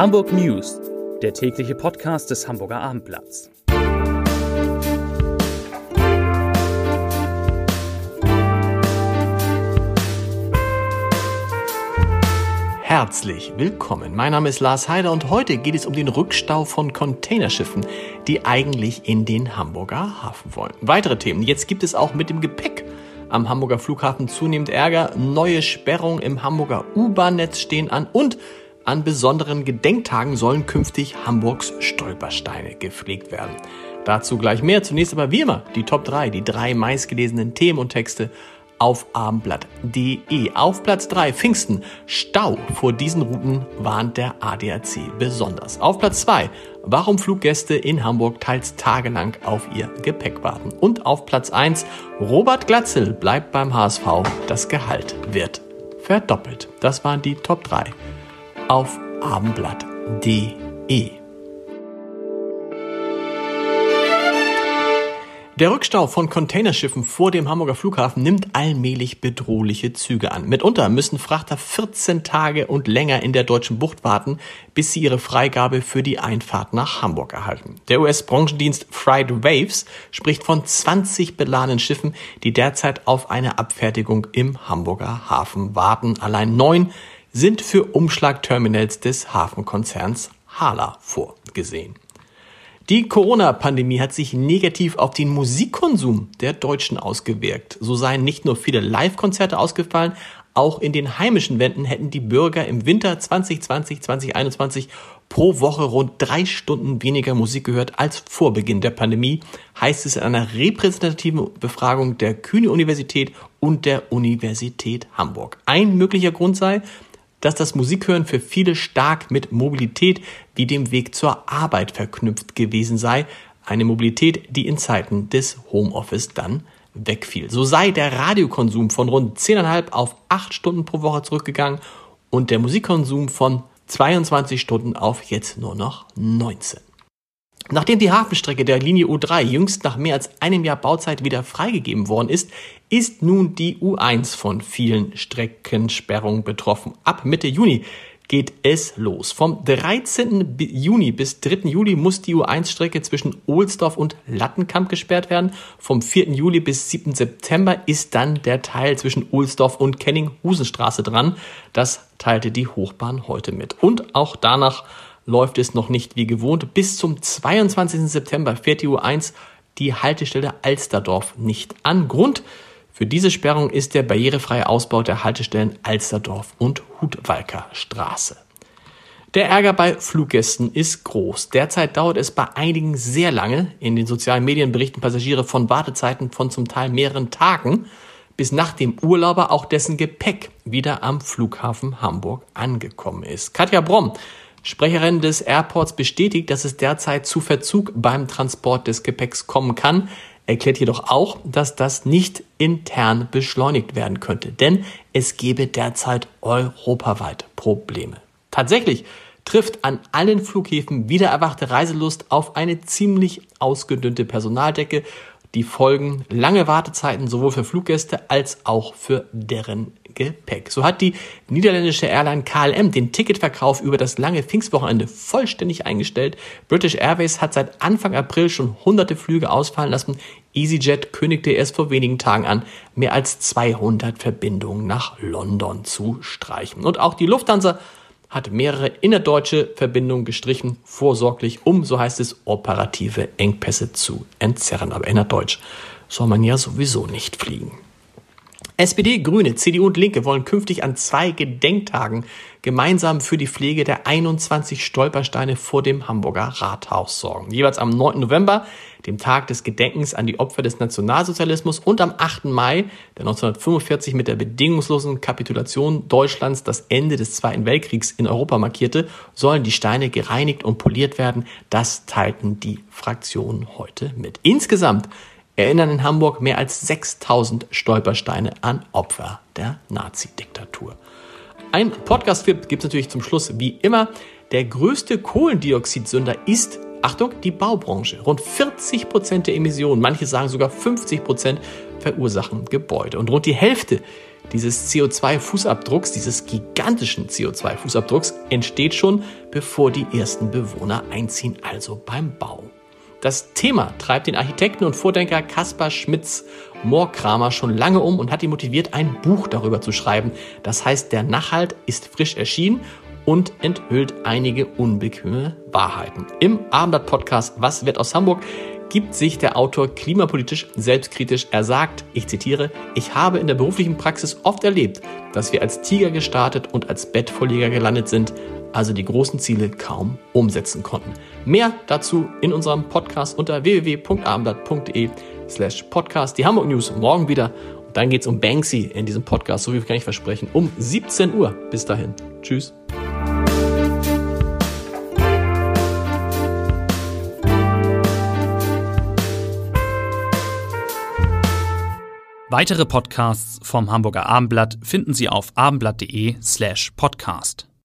Hamburg News, der tägliche Podcast des Hamburger Abendblatts. Herzlich willkommen. Mein Name ist Lars Heider und heute geht es um den Rückstau von Containerschiffen, die eigentlich in den Hamburger Hafen wollen. Weitere Themen. Jetzt gibt es auch mit dem Gepäck am Hamburger Flughafen zunehmend Ärger. Neue Sperrungen im Hamburger U-Bahn-Netz stehen an und an besonderen Gedenktagen sollen künftig Hamburgs Stolpersteine gepflegt werden. Dazu gleich mehr. Zunächst aber wie immer die Top 3, die drei meistgelesenen Themen und Texte auf abendblatt.de. Auf Platz 3 Pfingsten. Stau vor diesen Routen warnt der ADAC besonders. Auf Platz 2 Warum Fluggäste in Hamburg teils tagelang auf ihr Gepäck warten. Und auf Platz 1 Robert Glatzel bleibt beim HSV. Das Gehalt wird verdoppelt. Das waren die Top 3 auf abendblatt.de. Der Rückstau von Containerschiffen vor dem Hamburger Flughafen nimmt allmählich bedrohliche Züge an. Mitunter müssen Frachter 14 Tage und länger in der deutschen Bucht warten, bis sie ihre Freigabe für die Einfahrt nach Hamburg erhalten. Der US-Branchendienst Fried Waves spricht von 20 beladenen Schiffen, die derzeit auf eine Abfertigung im Hamburger Hafen warten. Allein neun sind für Umschlagterminals des Hafenkonzerns Hala vorgesehen. Die Corona-Pandemie hat sich negativ auf den Musikkonsum der Deutschen ausgewirkt. So seien nicht nur viele Live-Konzerte ausgefallen, auch in den heimischen Wänden hätten die Bürger im Winter 2020, 2021 pro Woche rund drei Stunden weniger Musik gehört als vor Beginn der Pandemie, heißt es in einer repräsentativen Befragung der Kühne Universität und der Universität Hamburg. Ein möglicher Grund sei, dass das Musikhören für viele stark mit Mobilität wie dem Weg zur Arbeit verknüpft gewesen sei, eine Mobilität, die in Zeiten des Homeoffice dann wegfiel. So sei der Radiokonsum von rund 10,5 auf 8 Stunden pro Woche zurückgegangen und der Musikkonsum von 22 Stunden auf jetzt nur noch 19. Nachdem die Hafenstrecke der Linie U3 jüngst nach mehr als einem Jahr Bauzeit wieder freigegeben worden ist, ist nun die U1 von vielen Streckensperrungen betroffen. Ab Mitte Juni geht es los. Vom 13. Juni bis 3. Juli muss die U1-Strecke zwischen Ohlsdorf und Lattenkamp gesperrt werden. Vom 4. Juli bis 7. September ist dann der Teil zwischen Ohlsdorf und Kenning-Husenstraße dran. Das teilte die Hochbahn heute mit. Und auch danach läuft es noch nicht wie gewohnt. Bis zum 22. September fährt die U1 die Haltestelle Alsterdorf nicht an. Grund für diese Sperrung ist der barrierefreie Ausbau der Haltestellen Alsterdorf und Hutwalker Straße. Der Ärger bei Fluggästen ist groß. Derzeit dauert es bei einigen sehr lange. In den sozialen Medien berichten Passagiere von Wartezeiten von zum Teil mehreren Tagen, bis nach dem Urlauber auch dessen Gepäck wieder am Flughafen Hamburg angekommen ist. Katja Bromm Sprecherin des Airports bestätigt, dass es derzeit zu Verzug beim Transport des Gepäcks kommen kann, erklärt jedoch auch, dass das nicht intern beschleunigt werden könnte, denn es gebe derzeit europaweit Probleme. Tatsächlich trifft an allen Flughäfen wieder erwachte Reiselust auf eine ziemlich ausgedünnte Personaldecke, die Folgen lange Wartezeiten sowohl für Fluggäste als auch für deren Gepäck. So hat die niederländische Airline KLM den Ticketverkauf über das lange Pfingstwochenende vollständig eingestellt. British Airways hat seit Anfang April schon hunderte Flüge ausfallen lassen. EasyJet kündigte erst vor wenigen Tagen an, mehr als 200 Verbindungen nach London zu streichen. Und auch die Lufthansa hat mehrere innerdeutsche Verbindungen gestrichen, vorsorglich, um, so heißt es, operative Engpässe zu entzerren. Aber innerdeutsch soll man ja sowieso nicht fliegen. SPD, Grüne, CDU und Linke wollen künftig an zwei Gedenktagen gemeinsam für die Pflege der 21 Stolpersteine vor dem Hamburger Rathaus sorgen. Jeweils am 9. November, dem Tag des Gedenkens an die Opfer des Nationalsozialismus und am 8. Mai, der 1945 mit der bedingungslosen Kapitulation Deutschlands das Ende des Zweiten Weltkriegs in Europa markierte, sollen die Steine gereinigt und poliert werden. Das teilten die Fraktionen heute mit. Insgesamt erinnern in Hamburg mehr als 6000 Stolpersteine an Opfer der Nazi-Diktatur. Ein Podcast-Tipp gibt es natürlich zum Schluss wie immer. Der größte Kohlendioxidsünder ist, Achtung, die Baubranche. Rund 40 Prozent der Emissionen, manche sagen sogar 50 Prozent, verursachen Gebäude. Und rund die Hälfte dieses CO2-Fußabdrucks, dieses gigantischen CO2-Fußabdrucks, entsteht schon, bevor die ersten Bewohner einziehen, also beim Bau. Das Thema treibt den Architekten und Vordenker Kaspar Schmitz Moorkramer schon lange um und hat ihn motiviert, ein Buch darüber zu schreiben. Das heißt, der Nachhalt ist frisch erschienen und enthüllt einige unbequeme Wahrheiten. Im Abendblatt-Podcast Was wird aus Hamburg gibt sich der Autor klimapolitisch selbstkritisch. Er sagt, ich zitiere, ich habe in der beruflichen Praxis oft erlebt, dass wir als Tiger gestartet und als Bettvorleger gelandet sind, also die großen Ziele kaum umsetzen konnten. Mehr dazu in unserem Podcast unter www.abendblatt.de slash podcast. Die Hamburg News morgen wieder. Und dann geht es um Banksy in diesem Podcast, so wie kann ich versprechen, um 17 Uhr. Bis dahin. Tschüss. Weitere Podcasts vom Hamburger Abendblatt finden Sie auf abendblatt.de slash podcast.